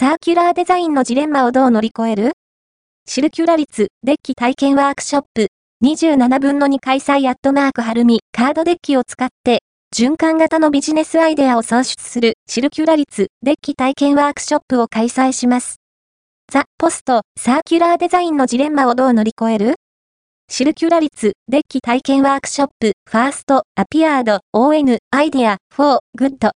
サーキュラーデザインのジレンマをどう乗り越える？ Circularity DECK 体験ワークショップ。27分の2開催アットマークはるみ。カードデッキを使って循環型のビジネスアイデアを創出する。 Circularity DECK 体験ワークショップを開催します。 The post、サーキュラーデザインのジレンマをどう乗り越える？ Circularity DECK 体験ワークショップ、 first appeared on、アイデア、フォー、グッド。